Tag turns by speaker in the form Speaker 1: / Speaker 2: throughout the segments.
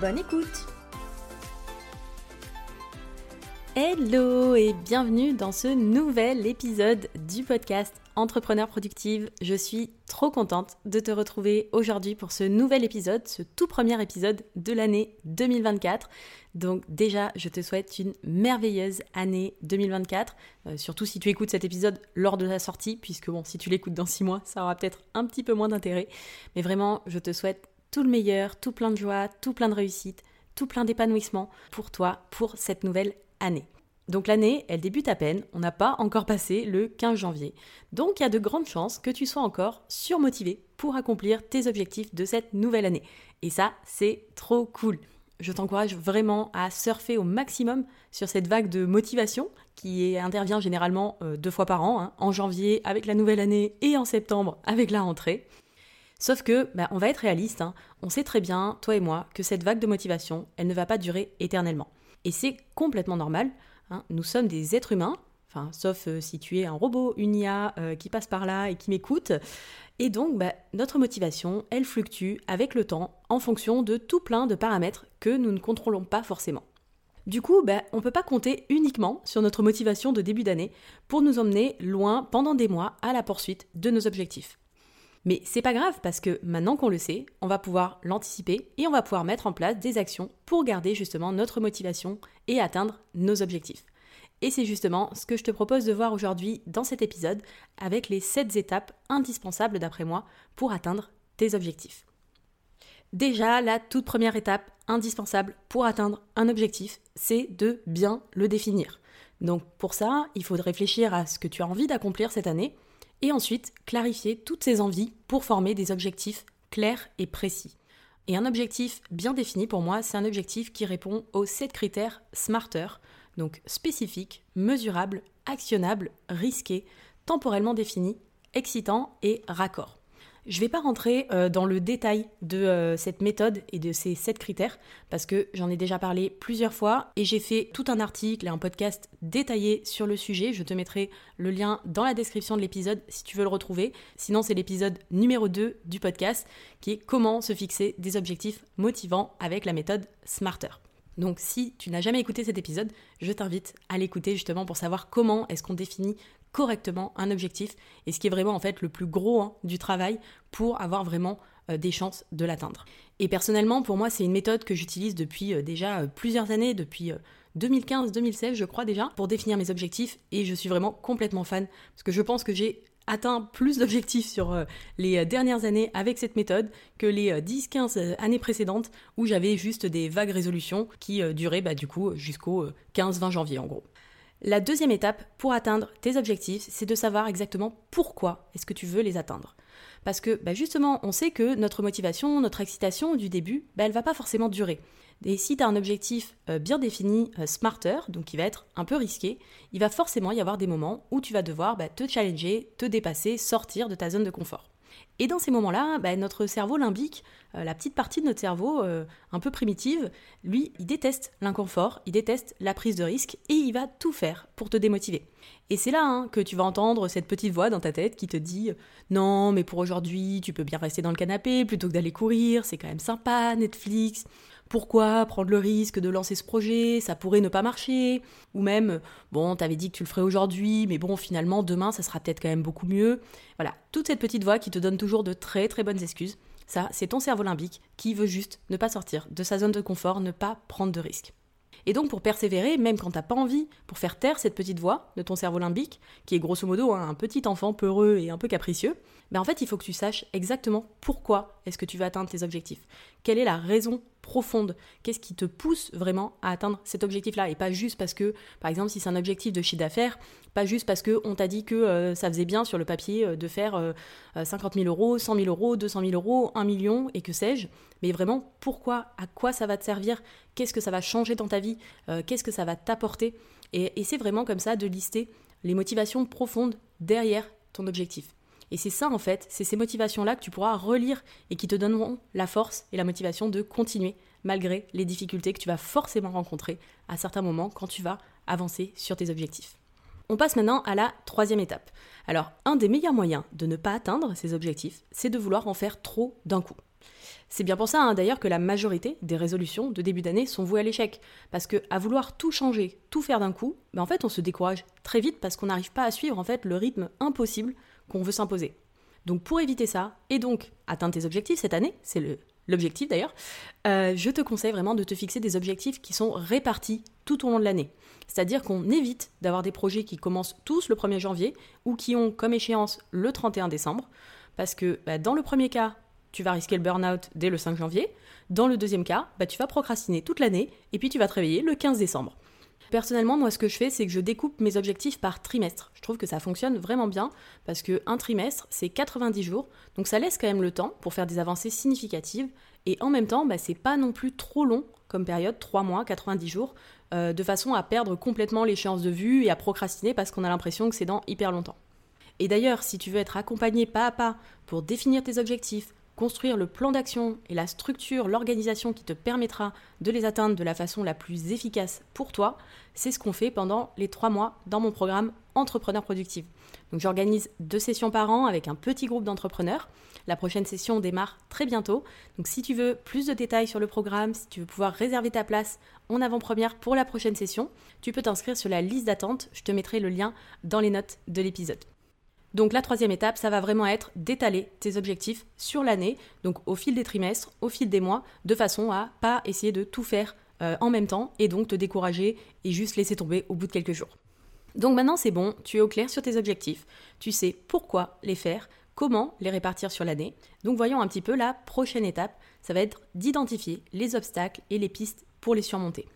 Speaker 1: Bonne écoute Hello et bienvenue dans ce nouvel épisode du podcast Entrepreneur Productive. Je suis trop contente de te retrouver aujourd'hui pour ce nouvel épisode, ce tout premier épisode de l'année 2024. Donc déjà, je te souhaite une merveilleuse année 2024, euh, surtout si tu écoutes cet épisode lors de la sortie, puisque bon, si tu l'écoutes dans six mois, ça aura peut-être un petit peu moins d'intérêt. Mais vraiment, je te souhaite tout le meilleur, tout plein de joie, tout plein de réussite, tout plein d'épanouissement pour toi, pour cette nouvelle année. Donc l'année, elle débute à peine, on n'a pas encore passé le 15 janvier. Donc il y a de grandes chances que tu sois encore surmotivé pour accomplir tes objectifs de cette nouvelle année. Et ça, c'est trop cool. Je t'encourage vraiment à surfer au maximum sur cette vague de motivation qui intervient généralement euh, deux fois par an, hein, en janvier avec la nouvelle année et en septembre avec la rentrée. Sauf que, bah, on va être réaliste, hein. on sait très bien, toi et moi, que cette vague de motivation, elle ne va pas durer éternellement. Et c'est complètement normal, Hein, nous sommes des êtres humains, sauf euh, si tu es un robot, une IA euh, qui passe par là et qui m'écoute. Et donc, bah, notre motivation, elle fluctue avec le temps en fonction de tout plein de paramètres que nous ne contrôlons pas forcément. Du coup, bah, on ne peut pas compter uniquement sur notre motivation de début d'année pour nous emmener loin pendant des mois à la poursuite de nos objectifs. Mais c'est pas grave parce que maintenant qu'on le sait, on va pouvoir l'anticiper et on va pouvoir mettre en place des actions pour garder justement notre motivation et atteindre nos objectifs. Et c'est justement ce que je te propose de voir aujourd'hui dans cet épisode avec les 7 étapes indispensables d'après moi pour atteindre tes objectifs. Déjà, la toute première étape indispensable pour atteindre un objectif, c'est de bien le définir. Donc pour ça, il faut réfléchir à ce que tu as envie d'accomplir cette année et ensuite clarifier toutes ces envies pour former des objectifs clairs et précis. Et un objectif bien défini pour moi, c'est un objectif qui répond aux 7 critères SMARTER, donc spécifique, mesurable, actionnable, risqué, temporellement défini, excitant et raccord. Je ne vais pas rentrer euh, dans le détail de euh, cette méthode et de ces sept critères parce que j'en ai déjà parlé plusieurs fois et j'ai fait tout un article et un podcast détaillé sur le sujet. Je te mettrai le lien dans la description de l'épisode si tu veux le retrouver. Sinon, c'est l'épisode numéro 2 du podcast qui est comment se fixer des objectifs motivants avec la méthode Smarter. Donc si tu n'as jamais écouté cet épisode, je t'invite à l'écouter justement pour savoir comment est-ce qu'on définit correctement un objectif et ce qui est vraiment en fait le plus gros hein, du travail pour avoir vraiment euh, des chances de l'atteindre. Et personnellement, pour moi, c'est une méthode que j'utilise depuis euh, déjà euh, plusieurs années, depuis 2015-2016 je crois déjà, pour définir mes objectifs et je suis vraiment complètement fan parce que je pense que j'ai atteint plus d'objectifs sur les dernières années avec cette méthode que les 10-15 années précédentes où j'avais juste des vagues résolutions qui duraient bah, du coup jusqu'au 15-20 janvier en gros. La deuxième étape pour atteindre tes objectifs, c'est de savoir exactement pourquoi est-ce que tu veux les atteindre. Parce que bah, justement, on sait que notre motivation, notre excitation du début, bah, elle va pas forcément durer. Et si tu as un objectif euh, bien défini, euh, smarter, donc qui va être un peu risqué, il va forcément y avoir des moments où tu vas devoir bah, te challenger, te dépasser, sortir de ta zone de confort. Et dans ces moments-là, bah, notre cerveau limbique, euh, la petite partie de notre cerveau euh, un peu primitive, lui, il déteste l'inconfort, il déteste la prise de risque et il va tout faire pour te démotiver. Et c'est là hein, que tu vas entendre cette petite voix dans ta tête qui te dit Non, mais pour aujourd'hui, tu peux bien rester dans le canapé plutôt que d'aller courir, c'est quand même sympa, Netflix. Pourquoi prendre le risque de lancer ce projet Ça pourrait ne pas marcher. Ou même, bon, t'avais dit que tu le ferais aujourd'hui, mais bon, finalement, demain, ça sera peut-être quand même beaucoup mieux. Voilà, toute cette petite voix qui te donne toujours de très très bonnes excuses. Ça, c'est ton cerveau limbique qui veut juste ne pas sortir de sa zone de confort, ne pas prendre de risques. Et donc pour persévérer, même quand t'as pas envie, pour faire taire cette petite voix de ton cerveau limbique, qui est grosso modo hein, un petit enfant peureux et un peu capricieux, ben en fait il faut que tu saches exactement pourquoi est-ce que tu veux atteindre tes objectifs. Quelle est la raison profonde Qu'est-ce qui te pousse vraiment à atteindre cet objectif-là Et pas juste parce que, par exemple, si c'est un objectif de chiffre d'affaires, pas juste parce qu'on t'a dit que euh, ça faisait bien sur le papier euh, de faire 50 000 euros, 100 000 euros, 200 000 euros, 1 million et que sais-je, mais vraiment pourquoi, à quoi ça va te servir, qu'est-ce que ça va changer dans ta vie, euh, qu'est-ce que ça va t'apporter? Et c'est vraiment comme ça de lister les motivations profondes derrière ton objectif. Et c'est ça en fait, c'est ces motivations-là que tu pourras relire et qui te donneront la force et la motivation de continuer malgré les difficultés que tu vas forcément rencontrer à certains moments quand tu vas avancer sur tes objectifs. On passe maintenant à la troisième étape. Alors, un des meilleurs moyens de ne pas atteindre ces objectifs, c'est de vouloir en faire trop d'un coup. C'est bien pour ça hein, d'ailleurs que la majorité des résolutions de début d'année sont vouées à l'échec. Parce que à vouloir tout changer, tout faire d'un coup, ben en fait on se décourage très vite parce qu'on n'arrive pas à suivre en fait le rythme impossible qu'on veut s'imposer. Donc pour éviter ça, et donc atteindre tes objectifs cette année, c'est l'objectif d'ailleurs, euh, je te conseille vraiment de te fixer des objectifs qui sont répartis tout au long de l'année. C'est-à-dire qu'on évite d'avoir des projets qui commencent tous le 1er janvier ou qui ont comme échéance le 31 décembre, parce que bah, dans le premier cas, tu vas risquer le burn-out dès le 5 janvier. Dans le deuxième cas, bah, tu vas procrastiner toute l'année et puis tu vas te réveiller le 15 décembre. Personnellement, moi, ce que je fais, c'est que je découpe mes objectifs par trimestre. Je trouve que ça fonctionne vraiment bien parce qu'un trimestre, c'est 90 jours, donc ça laisse quand même le temps pour faire des avancées significatives. Et en même temps, bah, c'est pas non plus trop long comme période, 3 mois, 90 jours, euh, de façon à perdre complètement l'échéance de vue et à procrastiner parce qu'on a l'impression que c'est dans hyper longtemps. Et d'ailleurs, si tu veux être accompagné pas à pas pour définir tes objectifs, construire le plan d'action et la structure, l'organisation qui te permettra de les atteindre de la façon la plus efficace pour toi, c'est ce qu'on fait pendant les trois mois dans mon programme Entrepreneur Productif. J'organise deux sessions par an avec un petit groupe d'entrepreneurs. La prochaine session démarre très bientôt. Donc si tu veux plus de détails sur le programme, si tu veux pouvoir réserver ta place en avant-première pour la prochaine session, tu peux t'inscrire sur la liste d'attente. Je te mettrai le lien dans les notes de l'épisode. Donc la troisième étape, ça va vraiment être d'étaler tes objectifs sur l'année, donc au fil des trimestres, au fil des mois, de façon à pas essayer de tout faire euh, en même temps et donc te décourager et juste laisser tomber au bout de quelques jours. Donc maintenant c'est bon, tu es au clair sur tes objectifs, tu sais pourquoi les faire, comment les répartir sur l'année. Donc voyons un petit peu la prochaine étape, ça va être d'identifier les obstacles et les pistes pour les surmonter.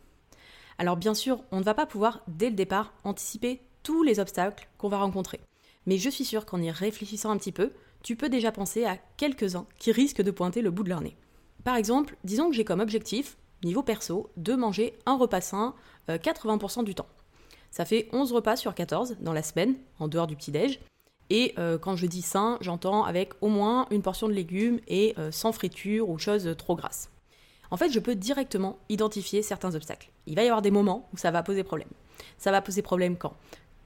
Speaker 1: Alors bien sûr, on ne va pas pouvoir dès le départ anticiper tous les obstacles qu'on va rencontrer. Mais je suis sûre qu'en y réfléchissant un petit peu, tu peux déjà penser à quelques-uns qui risquent de pointer le bout de leur nez. Par exemple, disons que j'ai comme objectif, niveau perso, de manger un repas sain 80% euh, du temps. Ça fait 11 repas sur 14 dans la semaine, en dehors du petit-déj. Et euh, quand je dis sain, j'entends avec au moins une portion de légumes et euh, sans friture ou choses trop grasses. En fait, je peux directement identifier certains obstacles. Il va y avoir des moments où ça va poser problème. Ça va poser problème quand?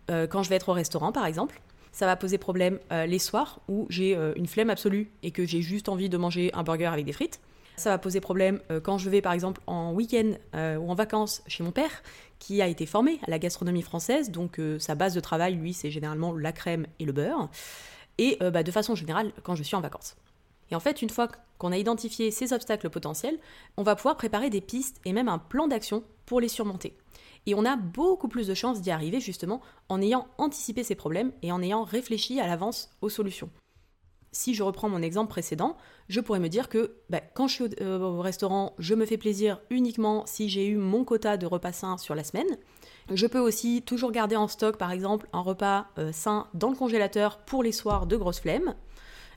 Speaker 1: Quand je vais être au restaurant, par exemple, ça va poser problème euh, les soirs où j'ai euh, une flemme absolue et que j'ai juste envie de manger un burger avec des frites. Ça va poser problème euh, quand je vais par exemple en week-end ou en vacances chez mon père, qui a été formé à la gastronomie française, donc sa base de travail, lui, c'est généralement la crème et le beurre. Et bah, de façon générale, quand je suis en vacances. Et en fait, une fois qu'on a identifié ces obstacles potentiels, on va pouvoir préparer des pistes et même un plan d'action pour les surmonter. Et on a beaucoup plus de chances d'y arriver justement en ayant anticipé ces problèmes et en ayant réfléchi à l'avance aux solutions. Si je reprends mon exemple précédent, je pourrais me dire que bah, quand je suis euh, au, restaurant, je me fais plaisir uniquement si j'ai eu mon quota de repas sains sur la semaine. Je peux aussi toujours garder en stock, par exemple, un repas euh, sain dans le congélateur pour les soirs de grosse flemme.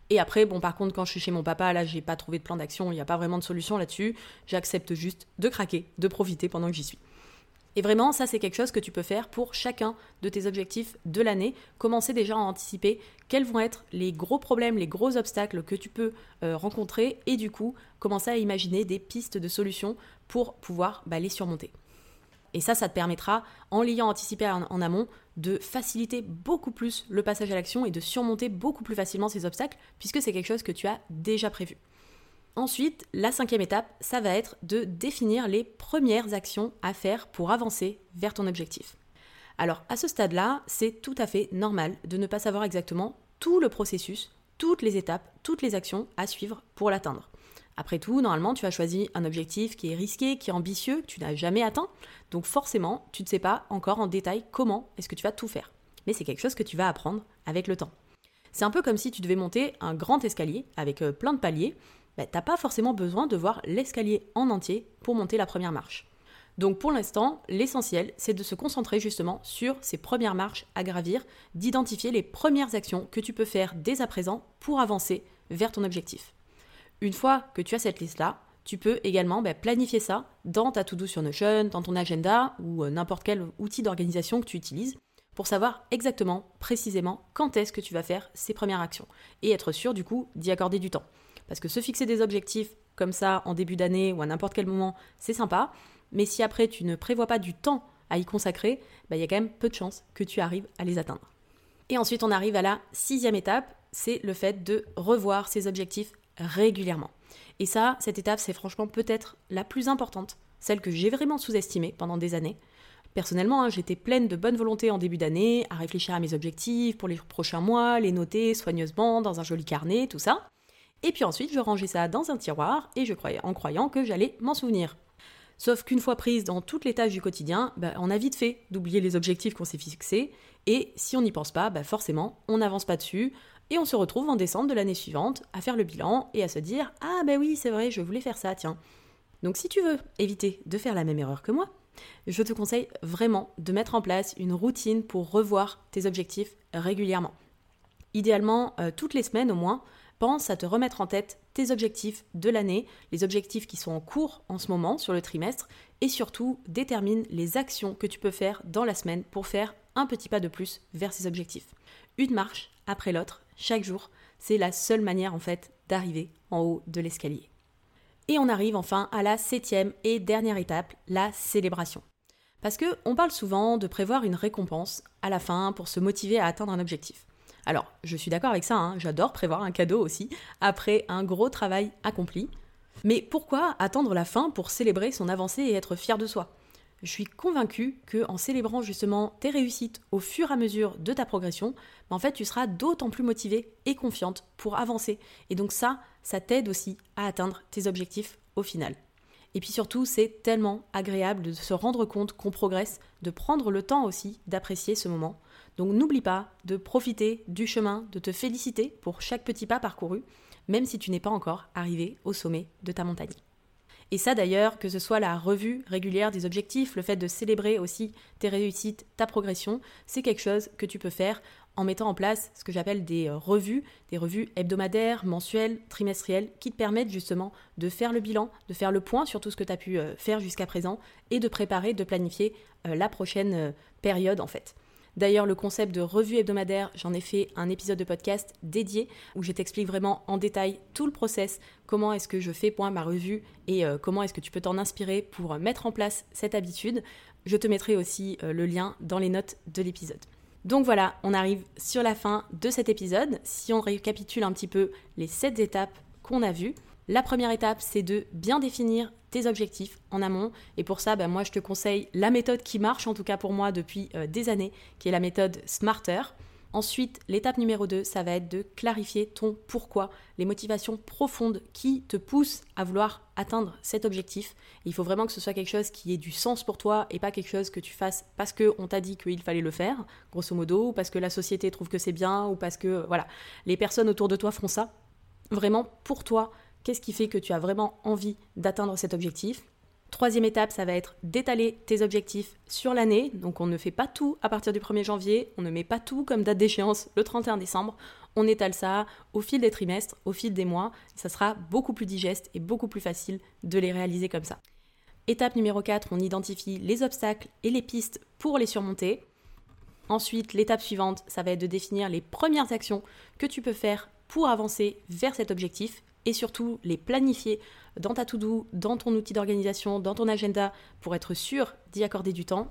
Speaker 1: Et après, bon, par contre, quand je suis chez mon papa, là, j'ai pas trouvé de plan d'action, il n'y a pas vraiment de solution là-dessus. J'accepte juste de craquer, de profiter pendant que j'y suis. Et vraiment, ça c'est quelque chose que tu peux faire pour chacun de tes objectifs de l'année. Commencer déjà à anticiper quels vont être les gros problèmes, les gros obstacles que tu peux euh, rencontrer et du coup commencer à imaginer des pistes de solutions pour pouvoir bah, les surmonter. Et ça, ça te permettra, en l'ayant anticipé en amont, de faciliter beaucoup plus le passage à l'action et de surmonter beaucoup plus facilement ces obstacles, puisque c'est quelque chose que tu as déjà prévu. Ensuite, la cinquième étape, ça va être de définir les premières actions à faire pour avancer vers ton objectif. Alors à ce stade-là, c'est tout à fait normal de ne pas savoir exactement tout le processus, toutes les étapes, toutes les actions à suivre pour l'atteindre. Après tout, normalement, tu as choisi un objectif qui est risqué, qui est ambitieux, que tu n'as jamais atteint. Donc forcément, tu ne sais pas encore en détail comment est-ce que tu vas tout faire. Mais c'est quelque chose que tu vas apprendre avec le temps. C'est un peu comme si tu devais monter un grand escalier avec euh, plein de paliers. Bah, tu n'as pas forcément besoin de voir l'escalier en entier pour monter la première marche. Donc pour l'instant, l'essentiel, c'est de se concentrer justement sur ces premières marches à gravir, d'identifier les premières actions que tu peux faire dès à présent pour avancer vers ton objectif. Une fois que tu as cette liste-là, tu peux également bah, planifier ça dans ta to-do sur Notion, dans ton agenda ou euh, n'importe quel outil d'organisation que tu utilises pour savoir exactement, précisément, quand est-ce que tu vas faire ces premières actions et être sûr du coup d'y accorder du temps. Parce que se fixer des objectifs comme ça en début d'année ou à n'importe quel moment, c'est sympa, mais si après tu ne prévois pas du temps à y consacrer, bah, il y a quand même peu de chances que tu arrives à les atteindre. Et ensuite, on arrive à la sixième étape, c'est le fait de revoir ses objectifs régulièrement. Et ça, cette étape, c'est franchement peut-être la plus importante, celle que j'ai vraiment sous-estimée pendant des années. Personnellement, hein, j'étais pleine de bonne volonté en début d'année, à réfléchir à mes objectifs pour les prochains mois, les noter soigneusement dans un joli carnet, tout ça. Et puis ensuite, je rangeais ça dans un tiroir et je croyais en croyant que j'allais m'en souvenir. Sauf qu'une fois prise dans toutes les tâches du quotidien, bah, on a vite fait d'oublier les objectifs qu'on s'est fixés, et si on n'y pense pas, bah, forcément, on n'avance pas dessus, et on se retrouve en décembre de l'année suivante à faire le bilan et à se dire Ah ben oui, c'est vrai, je voulais faire ça, tiens. Donc si tu veux éviter de faire la même erreur que moi, je te conseille vraiment de mettre en place une routine pour revoir tes objectifs régulièrement. Idéalement, euh, toutes les semaines au moins, pense à te remettre en tête tes objectifs de l'année, les objectifs qui sont en cours en ce moment sur le trimestre, et surtout détermine les actions que tu peux faire dans la semaine pour faire un petit pas de plus vers ces objectifs. Une marche après l'autre, chaque jour, c'est la seule manière en fait d'arriver en haut de l'escalier. Et on arrive enfin à la septième et dernière étape, la célébration. Parce que on parle souvent de prévoir une récompense à la fin pour se motiver à atteindre un objectif. Alors, je suis d'accord avec ça, hein, j'adore prévoir un cadeau aussi, après un gros travail accompli. Mais pourquoi attendre la fin pour célébrer son avancée et être fier de soi? Je suis convaincue que en célébrant justement tes réussites au fur et à mesure de ta progression, ben, en fait tu seras d'autant plus motivée et confiante pour avancer. Et donc ça, ça t'aide aussi à atteindre tes objectifs au final. Et puis surtout, c'est tellement agréable de se rendre compte qu'on progresse, de prendre le temps aussi d'apprécier ce moment. Donc n'oublie pas de profiter du chemin, de te féliciter pour chaque petit pas parcouru, même si tu n'es pas encore arrivé au sommet de ta montagne. Et ça d'ailleurs, que ce soit la revue régulière des objectifs, le fait de célébrer aussi tes réussites, ta progression, c'est quelque chose que tu peux faire en mettant en place ce que j'appelle des euh, revues, des revues hebdomadaires, mensuelles, trimestrielles, qui te permettent justement de faire le bilan, de faire le point sur tout ce que tu as pu euh, faire jusqu'à présent et de préparer, de planifier euh, la prochaine période en fait. D'ailleurs, le concept de revue hebdomadaire, j'en ai fait un épisode de podcast dédié où je t'explique vraiment en détail tout le process, comment est-ce que je fais point ma revue et comment est-ce que tu peux t'en inspirer pour mettre en place cette habitude. Je te mettrai aussi le lien dans les notes de l'épisode. Donc voilà, on arrive sur la fin de cet épisode. Si on récapitule un petit peu les 7 étapes qu'on a vues, la première étape, c'est de bien définir tes objectifs en amont. Et pour ça, ben, moi, je te conseille la méthode qui marche, en tout cas pour moi, depuis euh, des années, qui est la méthode Smarter. Ensuite, l'étape numéro 2, ça va être de clarifier ton pourquoi, les motivations profondes qui te poussent à vouloir atteindre cet objectif. il faut vraiment que ce soit quelque chose qui ait du sens pour toi et pas quelque chose que tu fasses parce qu'on t'a dit qu'il fallait le faire, grosso modo, ou parce que la société trouve que c'est bien, ou parce que, voilà, les personnes autour de toi font ça. Vraiment, pour toi, Qu'est-ce qui fait que tu as vraiment envie d'atteindre cet objectif? Troisième étape, ça va être d'étaler tes objectifs sur l'année. Donc on ne fait pas tout à partir du 1er janvier, on ne met pas tout comme date d'échéance le 31 décembre. On étale ça au fil des trimestres, au fil des mois. Ça sera beaucoup plus digeste et beaucoup plus facile de les réaliser comme ça. Étape numéro 4, on identifie les obstacles et les pistes pour les surmonter. Ensuite, l'étape suivante, ça va être de définir les premières actions que tu peux faire pour avancer vers cet objectif et surtout les planifier dans ta to-do, dans ton outil d'organisation, dans ton agenda pour être sûr d'y accorder du temps.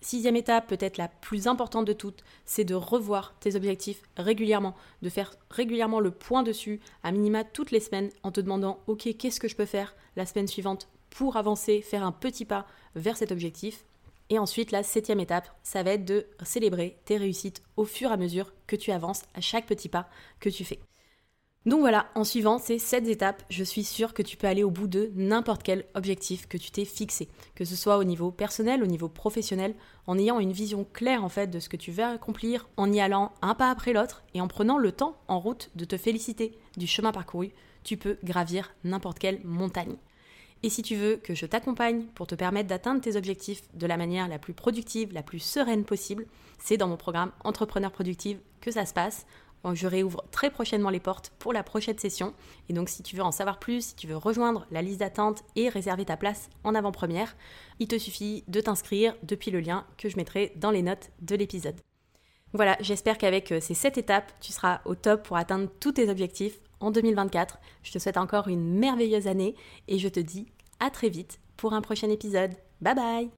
Speaker 1: Sixième étape, peut-être la plus importante de toutes, c'est de revoir tes objectifs régulièrement, de faire régulièrement le point dessus, à minima toutes les semaines, en te demandant, ok, qu'est-ce que je peux faire la semaine suivante pour avancer, faire un petit pas vers cet objectif? Et ensuite, la septième étape, ça va être de célébrer tes réussites au fur et à mesure que tu avances à chaque petit pas que tu fais. Donc voilà, en suivant ces 7 étapes, je suis sûre que tu peux aller au bout de n'importe quel objectif que tu t'es fixé, que ce soit au niveau personnel, au niveau professionnel, en ayant une vision claire en fait de ce que tu veux accomplir, en y allant un pas après l'autre et en prenant le temps en route de te féliciter du chemin parcouru, tu peux gravir n'importe quelle montagne. Et si tu veux que je t'accompagne pour te permettre d'atteindre tes objectifs de la manière la plus productive, la plus sereine possible, c'est dans mon programme Entrepreneur Productive que ça se passe. Je réouvre très prochainement les portes pour la prochaine session. Et donc si tu veux en savoir plus, si tu veux rejoindre la liste d'attente et réserver ta place en avant-première, il te suffit de t'inscrire depuis le lien que je mettrai dans les notes de l'épisode. Voilà, j'espère qu'avec euh, ces 7 étapes, tu seras au top pour atteindre tous tes objectifs en 2024. Je te souhaite encore une merveilleuse année et je te dis à très vite pour un prochain épisode. Bye bye